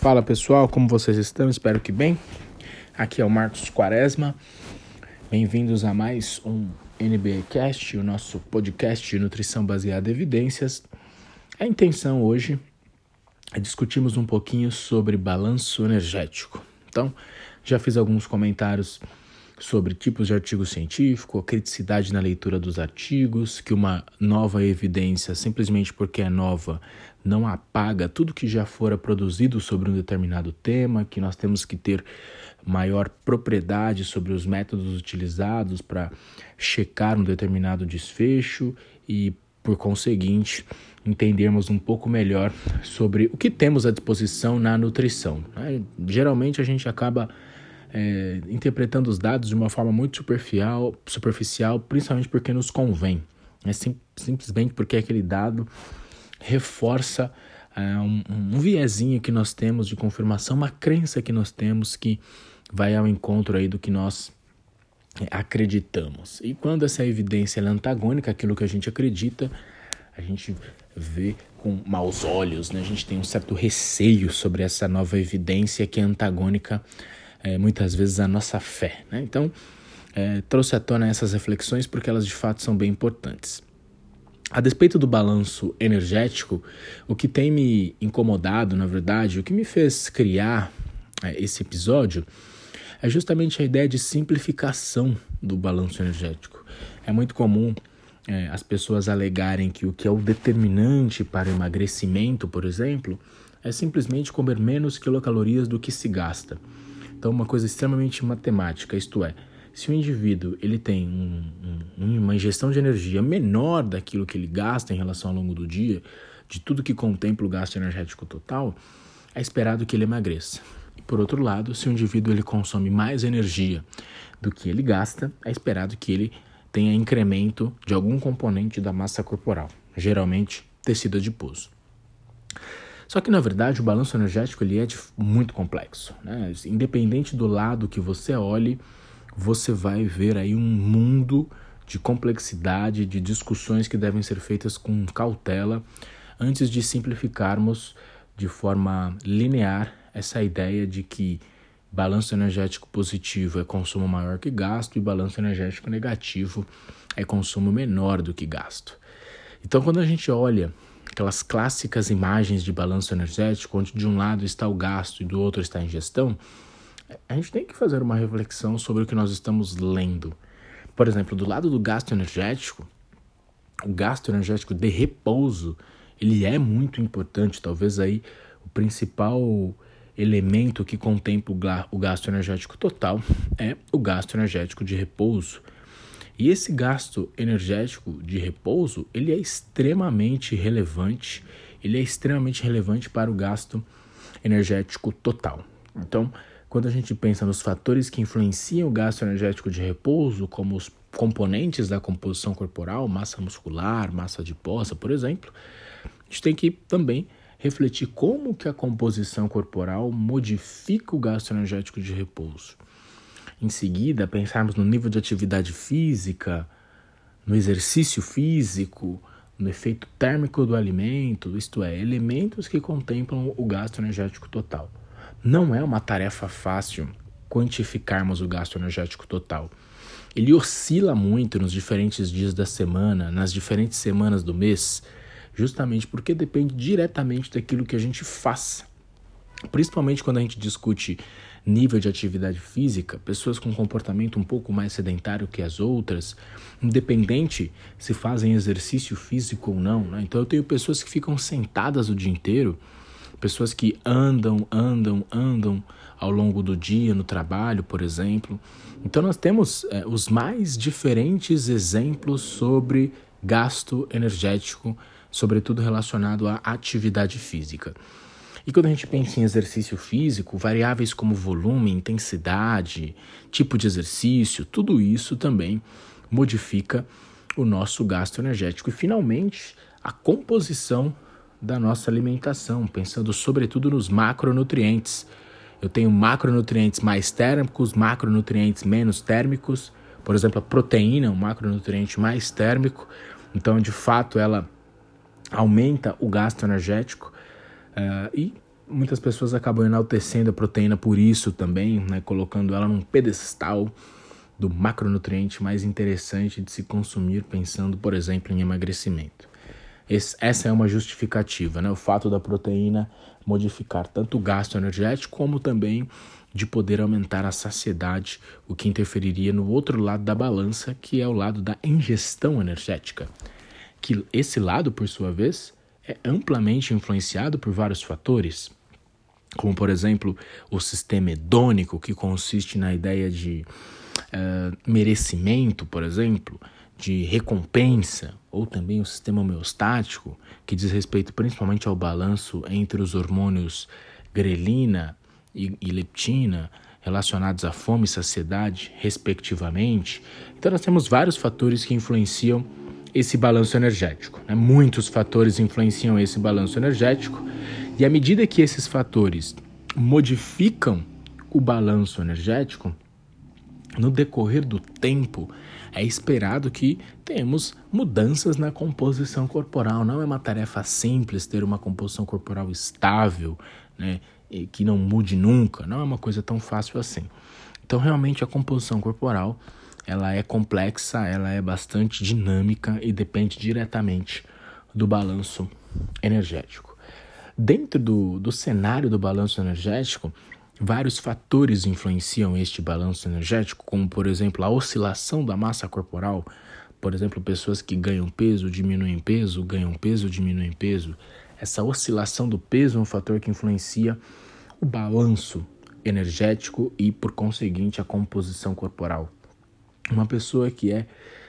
Fala pessoal, como vocês estão? Espero que bem. Aqui é o Marcos Quaresma. Bem-vindos a mais um NBcast, o nosso podcast de nutrição baseada em evidências. A intenção hoje é discutirmos um pouquinho sobre balanço energético. Então, já fiz alguns comentários sobre tipos de artigo científico, a criticidade na leitura dos artigos, que uma nova evidência, simplesmente porque é nova, não apaga tudo que já fora produzido sobre um determinado tema, que nós temos que ter maior propriedade sobre os métodos utilizados para checar um determinado desfecho e, por conseguinte, entendermos um pouco melhor sobre o que temos à disposição na nutrição. Né? Geralmente a gente acaba é, interpretando os dados de uma forma muito superficial, superficial principalmente porque nos convém. É sim, simplesmente porque aquele dado reforça é, um, um viezinho que nós temos de confirmação, uma crença que nós temos que vai ao encontro aí do que nós é, acreditamos. E quando essa evidência é antagônica àquilo que a gente acredita, a gente vê com maus olhos, né? a gente tem um certo receio sobre essa nova evidência que é antagônica é, muitas vezes a nossa fé. Né? Então, é, trouxe à tona essas reflexões porque elas de fato são bem importantes. A despeito do balanço energético, o que tem me incomodado, na verdade, o que me fez criar é, esse episódio é justamente a ideia de simplificação do balanço energético. É muito comum é, as pessoas alegarem que o que é o determinante para o emagrecimento, por exemplo, é simplesmente comer menos quilocalorias do que se gasta. Então, uma coisa extremamente matemática, isto é, se o indivíduo ele tem um, um, uma ingestão de energia menor daquilo que ele gasta em relação ao longo do dia, de tudo que contempla o gasto energético total, é esperado que ele emagreça. E por outro lado, se o indivíduo ele consome mais energia do que ele gasta, é esperado que ele tenha incremento de algum componente da massa corporal, geralmente tecido adiposo. Só que na verdade o balanço energético ele é muito complexo. Né? Independente do lado que você olhe, você vai ver aí um mundo de complexidade, de discussões que devem ser feitas com cautela antes de simplificarmos de forma linear essa ideia de que balanço energético positivo é consumo maior que gasto e balanço energético negativo é consumo menor do que gasto. Então, quando a gente olha aquelas clássicas imagens de balanço energético, onde de um lado está o gasto e do outro está a ingestão, a gente tem que fazer uma reflexão sobre o que nós estamos lendo. Por exemplo, do lado do gasto energético, o gasto energético de repouso, ele é muito importante, talvez aí o principal elemento que contempla o gasto energético total é o gasto energético de repouso. E esse gasto energético de repouso, ele é extremamente relevante, ele é extremamente relevante para o gasto energético total. Então, quando a gente pensa nos fatores que influenciam o gasto energético de repouso, como os componentes da composição corporal, massa muscular, massa adiposa, por exemplo, a gente tem que também refletir como que a composição corporal modifica o gasto energético de repouso. Em seguida, pensarmos no nível de atividade física, no exercício físico, no efeito térmico do alimento, isto é, elementos que contemplam o gasto energético total. Não é uma tarefa fácil quantificarmos o gasto energético total. Ele oscila muito nos diferentes dias da semana, nas diferentes semanas do mês, justamente porque depende diretamente daquilo que a gente faz. Principalmente quando a gente discute nível de atividade física, pessoas com comportamento um pouco mais sedentário que as outras, independente se fazem exercício físico ou não. Né? Então eu tenho pessoas que ficam sentadas o dia inteiro, pessoas que andam, andam, andam ao longo do dia no trabalho, por exemplo. Então nós temos é, os mais diferentes exemplos sobre gasto energético, sobretudo relacionado à atividade física. E quando a gente pensa em exercício físico, variáveis como volume, intensidade, tipo de exercício, tudo isso também modifica o nosso gasto energético. E finalmente, a composição da nossa alimentação, pensando sobretudo nos macronutrientes. Eu tenho macronutrientes mais térmicos, macronutrientes menos térmicos. Por exemplo, a proteína é um macronutriente mais térmico, então de fato ela aumenta o gasto energético. Uh, e muitas pessoas acabam enaltecendo a proteína por isso também, né, colocando ela num pedestal do macronutriente mais interessante de se consumir, pensando, por exemplo, em emagrecimento. Esse, essa é uma justificativa, né, o fato da proteína modificar tanto o gasto energético como também de poder aumentar a saciedade, o que interferiria no outro lado da balança, que é o lado da ingestão energética. Que esse lado, por sua vez, é amplamente influenciado por vários fatores, como por exemplo o sistema hedônico, que consiste na ideia de uh, merecimento, por exemplo, de recompensa, ou também o sistema homeostático, que diz respeito principalmente ao balanço entre os hormônios grelina e, e leptina, relacionados à fome e saciedade, respectivamente. Então, nós temos vários fatores que influenciam esse balanço energético. Né? Muitos fatores influenciam esse balanço energético, e à medida que esses fatores modificam o balanço energético, no decorrer do tempo, é esperado que tenhamos mudanças na composição corporal. Não é uma tarefa simples ter uma composição corporal estável, né, que não mude nunca. Não é uma coisa tão fácil assim. Então, realmente, a composição corporal ela é complexa, ela é bastante dinâmica e depende diretamente do balanço energético. Dentro do, do cenário do balanço energético, Vários fatores influenciam este balanço energético, como por exemplo a oscilação da massa corporal. Por exemplo, pessoas que ganham peso, diminuem peso, ganham peso, diminuem peso. Essa oscilação do peso é um fator que influencia o balanço energético e, por conseguinte, a composição corporal. Uma pessoa que é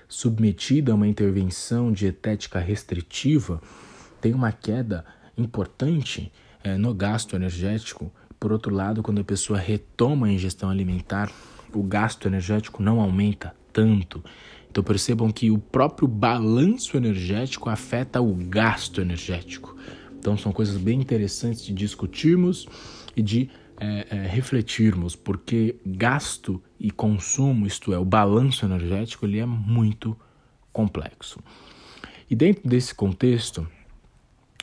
submetida a uma intervenção dietética restritiva tem uma queda importante é, no gasto energético por outro lado, quando a pessoa retoma a ingestão alimentar, o gasto energético não aumenta tanto. Então percebam que o próprio balanço energético afeta o gasto energético. Então são coisas bem interessantes de discutirmos e de é, é, refletirmos, porque gasto e consumo, isto é, o balanço energético, ele é muito complexo. E dentro desse contexto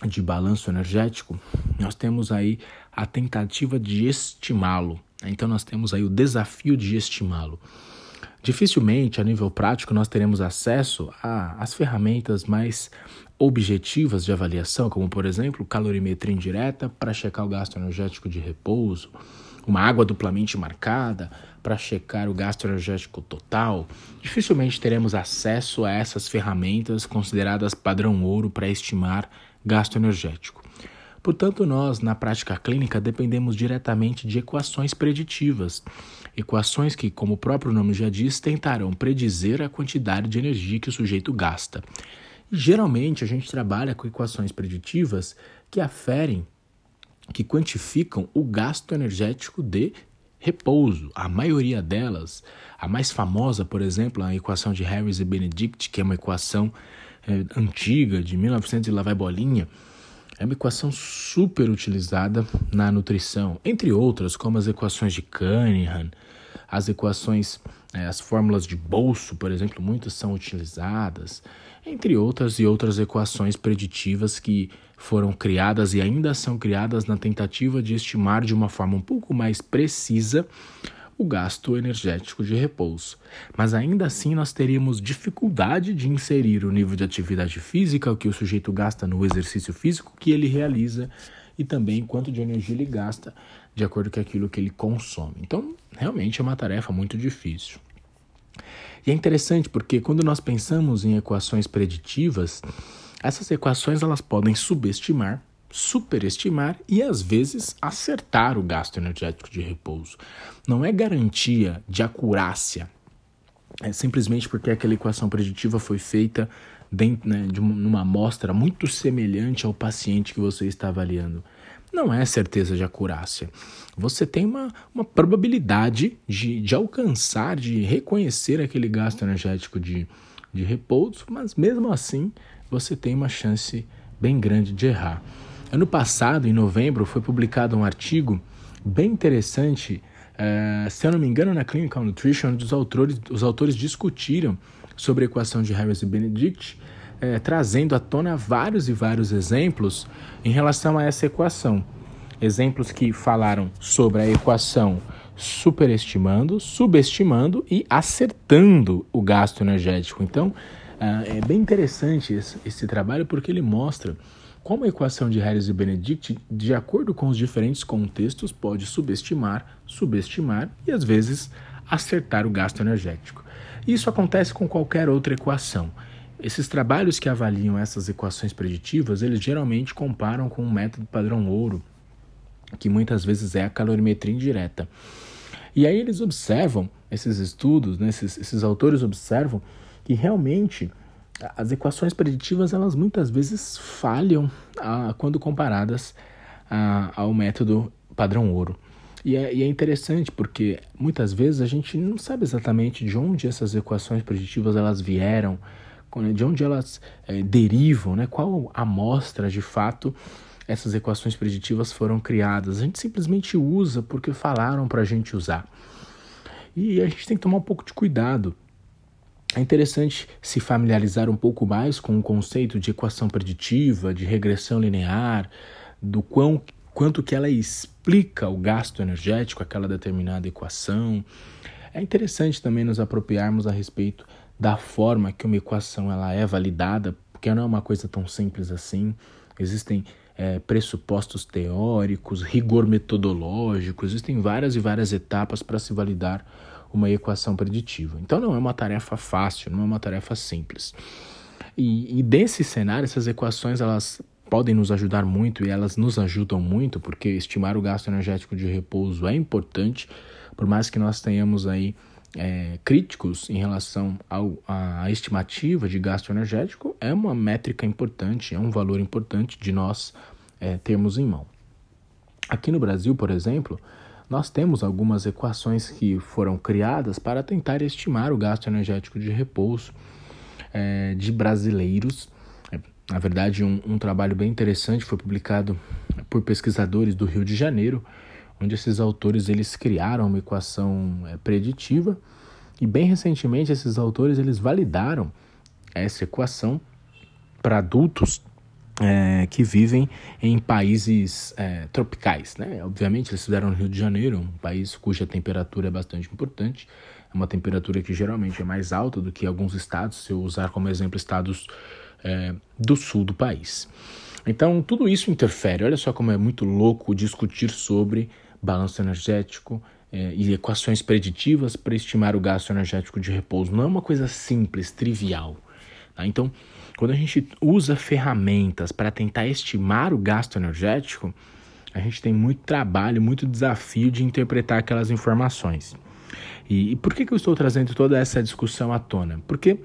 de balanço energético, nós temos aí a tentativa de estimá-lo. Então nós temos aí o desafio de estimá-lo. Dificilmente, a nível prático, nós teremos acesso às ferramentas mais objetivas de avaliação, como por exemplo, calorimetria indireta para checar o gasto energético de repouso, uma água duplamente marcada para checar o gasto energético total. Dificilmente teremos acesso a essas ferramentas consideradas padrão ouro para estimar gasto energético. Portanto, nós, na prática clínica, dependemos diretamente de equações preditivas. Equações que, como o próprio nome já diz, tentarão predizer a quantidade de energia que o sujeito gasta. Geralmente, a gente trabalha com equações preditivas que aferem, que quantificam o gasto energético de repouso. A maioria delas, a mais famosa, por exemplo, a equação de Harris e Benedict, que é uma equação é, antiga, de 1900 e lá vai bolinha, é uma equação super utilizada na nutrição, entre outras, como as equações de Cunningham, as equações, é, as fórmulas de bolso, por exemplo, muitas são utilizadas, entre outras e outras equações preditivas que foram criadas e ainda são criadas na tentativa de estimar de uma forma um pouco mais precisa o gasto energético de repouso. Mas ainda assim nós teríamos dificuldade de inserir o nível de atividade física, que o sujeito gasta no exercício físico que ele realiza e também quanto de energia ele gasta de acordo com aquilo que ele consome. Então, realmente é uma tarefa muito difícil. E é interessante porque quando nós pensamos em equações preditivas, essas equações elas podem subestimar superestimar e às vezes acertar o gasto energético de repouso. Não é garantia de acurácia, é simplesmente porque aquela equação preditiva foi feita dentro, né, de uma, amostra muito semelhante ao paciente que você está avaliando. Não é certeza de acurácia. Você tem uma, uma probabilidade de, de alcançar, de reconhecer aquele gasto energético de, de repouso, mas mesmo assim você tem uma chance bem grande de errar. Ano passado, em novembro, foi publicado um artigo bem interessante, uh, se eu não me engano, na Clinical Nutrition, onde os autores, os autores discutiram sobre a equação de Harris e Benedict, uh, trazendo à tona vários e vários exemplos em relação a essa equação. exemplos que falaram sobre a equação superestimando, subestimando e acertando o gasto energético. Então, uh, é bem interessante esse, esse, trabalho porque ele mostra como a equação de Harris e Benedict, de acordo com os diferentes contextos, pode subestimar, subestimar e às vezes acertar o gasto energético. Isso acontece com qualquer outra equação. Esses trabalhos que avaliam essas equações preditivas, eles geralmente comparam com o método padrão ouro, que muitas vezes é a calorimetria indireta. E aí eles observam, esses estudos, né, esses, esses autores observam que realmente as equações preditivas elas muitas vezes falham a, quando comparadas a, ao método padrão ouro. E é, e é, interessante porque muitas vezes a gente não sabe exatamente de onde essas equações preditivas elas vieram, de onde elas é, derivam, né? qual amostra de fato essas equações preditivas foram criadas. A gente simplesmente usa porque falaram para a gente usar. E a gente tem que tomar um pouco de cuidado. É interessante se familiarizar um pouco mais com o conceito de equação preditiva, de regressão linear, do quão, quanto que ela explica o gasto energético, aquela determinada equação. É interessante também nos apropriarmos a respeito da forma que uma equação ela é validada, porque não é uma coisa tão simples assim. Existem é, pressupostos teóricos, rigor metodológico, existem várias e várias etapas para se validar uma equação preditiva. Então não é uma tarefa fácil, não é uma tarefa simples. E, e desse cenário, essas equações elas podem nos ajudar muito e elas nos ajudam muito porque estimar o gasto energético de repouso é importante, por mais que nós tenhamos aí é, críticos em relação ao, à estimativa de gasto energético, é uma métrica importante, é um valor importante de nós é, termos em mão. Aqui no Brasil, por exemplo, nós temos algumas equações que foram criadas para tentar estimar o gasto energético de repouso é, de brasileiros. É, na verdade, um, um trabalho bem interessante foi publicado por pesquisadores do Rio de Janeiro, onde esses autores eles criaram uma equação é, preditiva e bem recentemente esses autores eles validaram essa equação para adultos é, que vivem em países é, tropicais. Né? Obviamente, eles fizeram no Rio de Janeiro, um país cuja temperatura é bastante importante, é uma temperatura que geralmente é mais alta do que alguns estados, se eu usar como exemplo estados é, do sul do país. Então, tudo isso interfere. Olha só como é muito louco discutir sobre balanço energético é, e equações preditivas para estimar o gasto energético de repouso. Não é uma coisa simples, trivial. Tá? Então, quando a gente usa ferramentas para tentar estimar o gasto energético, a gente tem muito trabalho, muito desafio de interpretar aquelas informações. E, e por que, que eu estou trazendo toda essa discussão à tona? Porque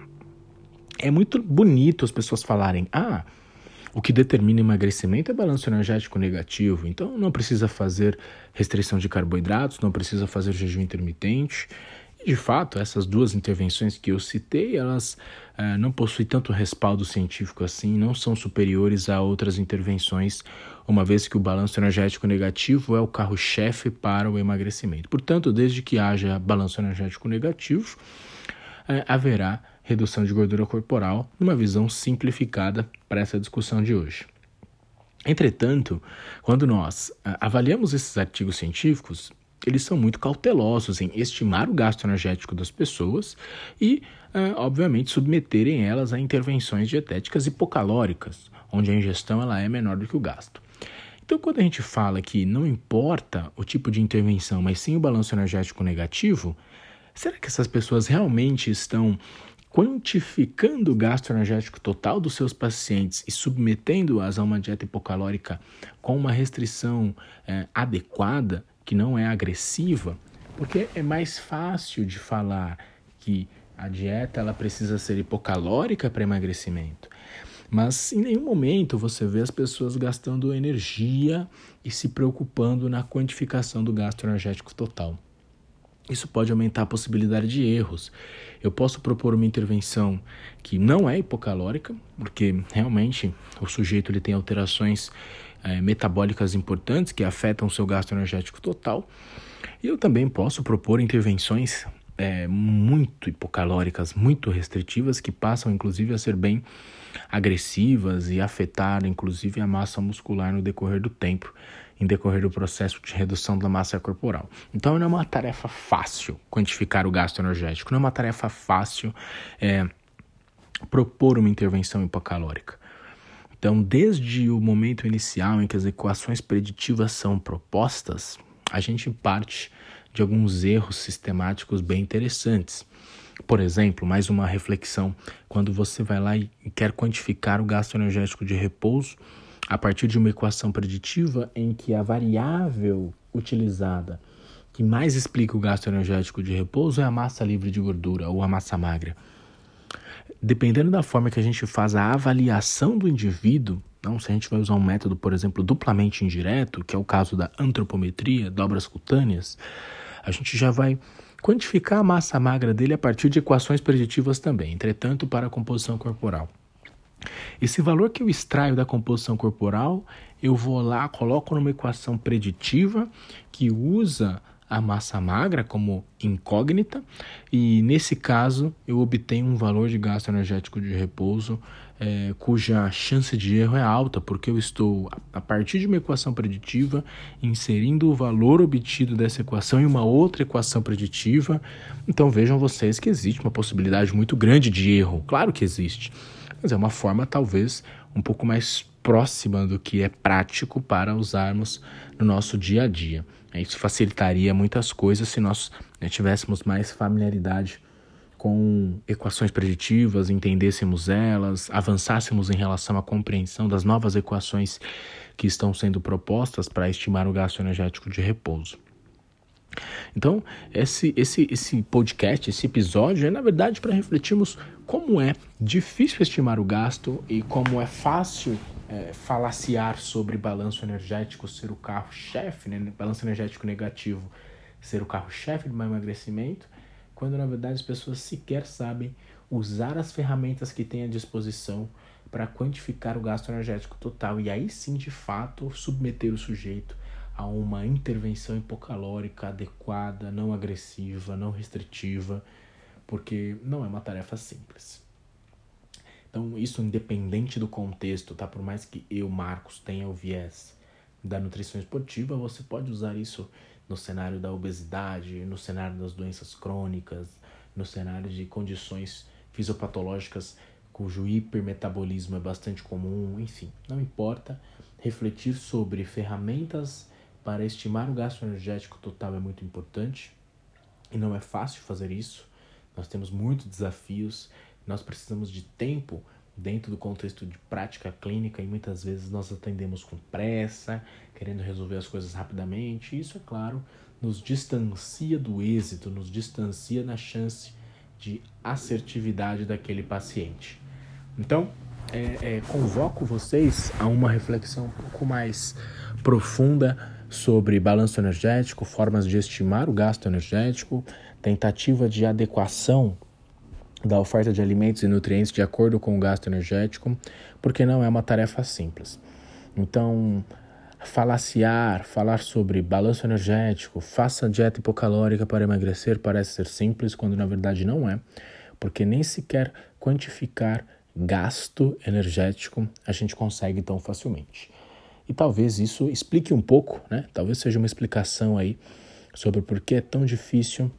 é muito bonito as pessoas falarem: ah, o que determina emagrecimento é balanço energético negativo, então não precisa fazer restrição de carboidratos, não precisa fazer jejum intermitente. E de fato, essas duas intervenções que eu citei, elas uh, não possuem tanto respaldo científico assim, não são superiores a outras intervenções, uma vez que o balanço energético negativo é o carro-chefe para o emagrecimento. Portanto, desde que haja balanço energético negativo, uh, haverá redução de gordura corporal, numa visão simplificada para essa discussão de hoje. Entretanto, quando nós ah, avaliamos esses artigos científicos, eles são muito cautelosos em estimar o gasto energético das pessoas e, ah, obviamente, submeterem elas a intervenções dietéticas hipocalóricas, onde a ingestão ela é menor do que o gasto. Então, quando a gente fala que não importa o tipo de intervenção, mas sim o balanço energético negativo, será que essas pessoas realmente estão quantificando o gasto energético total dos seus pacientes e submetendo-as a uma dieta hipocalórica com uma restrição é, adequada, que não é agressiva, porque é mais fácil de falar que a dieta ela precisa ser hipocalórica para emagrecimento. Mas em nenhum momento você vê as pessoas gastando energia e se preocupando na quantificação do gasto energético total. Isso pode aumentar a possibilidade de erros. Eu posso propor uma intervenção que não é hipocalórica, porque realmente o sujeito ele tem alterações é, metabólicas importantes que afetam o seu gasto energético total. E eu também posso propor intervenções é, muito hipocalóricas, muito restritivas, que passam inclusive a ser bem agressivas e afetar inclusive a massa muscular no decorrer do tempo em decorrer do processo de redução da massa corporal. Então não é uma tarefa fácil quantificar o gasto energético, não é uma tarefa fácil é, propor uma intervenção hipocalórica. Então, desde o momento inicial em que as equações preditivas são propostas, a gente parte de alguns erros sistemáticos bem interessantes. Por exemplo, mais uma reflexão: quando você vai lá e quer quantificar o gasto energético de repouso a partir de uma equação preditiva em que a variável utilizada que mais explica o gasto energético de repouso é a massa livre de gordura ou a massa magra dependendo da forma que a gente faz a avaliação do indivíduo, não, se a gente vai usar um método, por exemplo, duplamente indireto, que é o caso da antropometria, dobras cutâneas, a gente já vai quantificar a massa magra dele a partir de equações preditivas também, entretanto, para a composição corporal. Esse valor que eu extraio da composição corporal, eu vou lá, coloco numa equação preditiva que usa a massa magra como incógnita e nesse caso eu obtenho um valor de gasto energético de repouso é, cuja chance de erro é alta porque eu estou a partir de uma equação preditiva inserindo o valor obtido dessa equação em uma outra equação preditiva. Então vejam vocês que existe uma possibilidade muito grande de erro. Claro que existe é uma forma talvez um pouco mais próxima do que é prático para usarmos no nosso dia a dia. Isso facilitaria muitas coisas se nós né, tivéssemos mais familiaridade com equações preditivas, entendêssemos elas, avançássemos em relação à compreensão das novas equações que estão sendo propostas para estimar o gasto energético de repouso. Então, esse, esse, esse podcast, esse episódio é, na verdade, para refletirmos como é difícil estimar o gasto e como é fácil é, falaciar sobre balanço energético ser o carro-chefe, né? balanço energético negativo ser o carro-chefe do emagrecimento, quando na verdade as pessoas sequer sabem usar as ferramentas que têm à disposição para quantificar o gasto energético total e aí sim, de fato, submeter o sujeito a uma intervenção hipocalórica adequada, não agressiva, não restritiva, porque não é uma tarefa simples. Então, isso independente do contexto, tá? Por mais que eu, Marcos, tenha o viés da nutrição esportiva, você pode usar isso no cenário da obesidade, no cenário das doenças crônicas, no cenário de condições fisiopatológicas cujo hipermetabolismo é bastante comum, enfim, não importa. Refletir sobre ferramentas para estimar o gasto energético total é muito importante e não é fácil fazer isso. Nós temos muitos desafios nós precisamos de tempo dentro do contexto de prática clínica e muitas vezes nós atendemos com pressa, querendo resolver as coisas rapidamente. Isso, é claro, nos distancia do êxito, nos distancia na chance de assertividade daquele paciente. Então, é, é, convoco vocês a uma reflexão um pouco mais profunda sobre balanço energético, formas de estimar o gasto energético, tentativa de adequação da oferta de alimentos e nutrientes de acordo com o gasto energético, porque não é uma tarefa simples. Então, falaciar, falar sobre balanço energético, faça dieta hipocalórica para emagrecer parece ser simples, quando na verdade não é, porque nem sequer quantificar gasto energético a gente consegue tão facilmente. E talvez isso explique um pouco, né? Talvez seja uma explicação aí sobre por que é tão difícil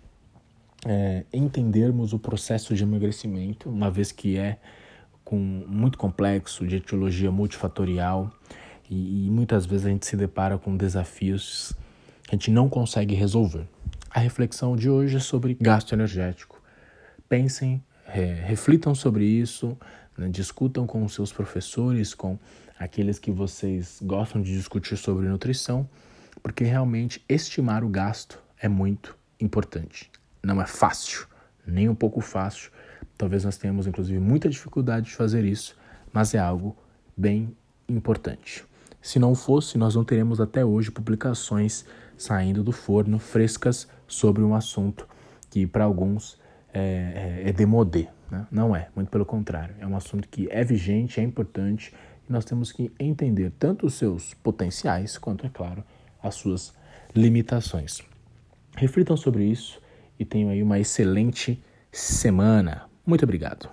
é, entendermos o processo de emagrecimento, uma vez que é com muito complexo, de etiologia multifatorial, e, e muitas vezes a gente se depara com desafios que a gente não consegue resolver. A reflexão de hoje é sobre gasto energético. Pensem, é, reflitam sobre isso, né, discutam com os seus professores, com aqueles que vocês gostam de discutir sobre nutrição, porque realmente estimar o gasto é muito importante não é fácil, nem um pouco fácil. Talvez nós tenhamos, inclusive, muita dificuldade de fazer isso, mas é algo bem importante. Se não fosse, nós não teremos até hoje publicações saindo do forno frescas sobre um assunto que para alguns é, é, é demodé. Né? Não é, muito pelo contrário. É um assunto que é vigente, é importante nós temos que entender tanto os seus potenciais quanto, é claro, as suas limitações. Reflitam sobre isso e tenham aí uma excelente semana. Muito obrigado.